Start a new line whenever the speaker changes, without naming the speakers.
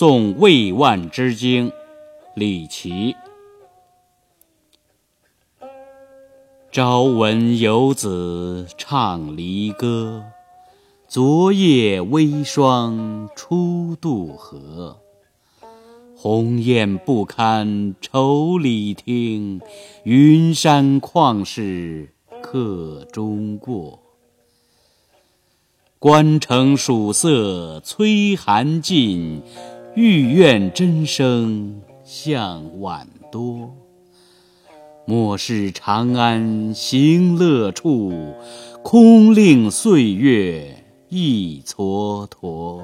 送魏万之京，李琦。朝闻游子唱离歌，昨夜微霜初渡河。鸿雁不堪愁里听，云山旷世客中过。关城曙色催寒尽，欲怨真声向晚多。莫使长安行乐处，空令岁月一蹉跎。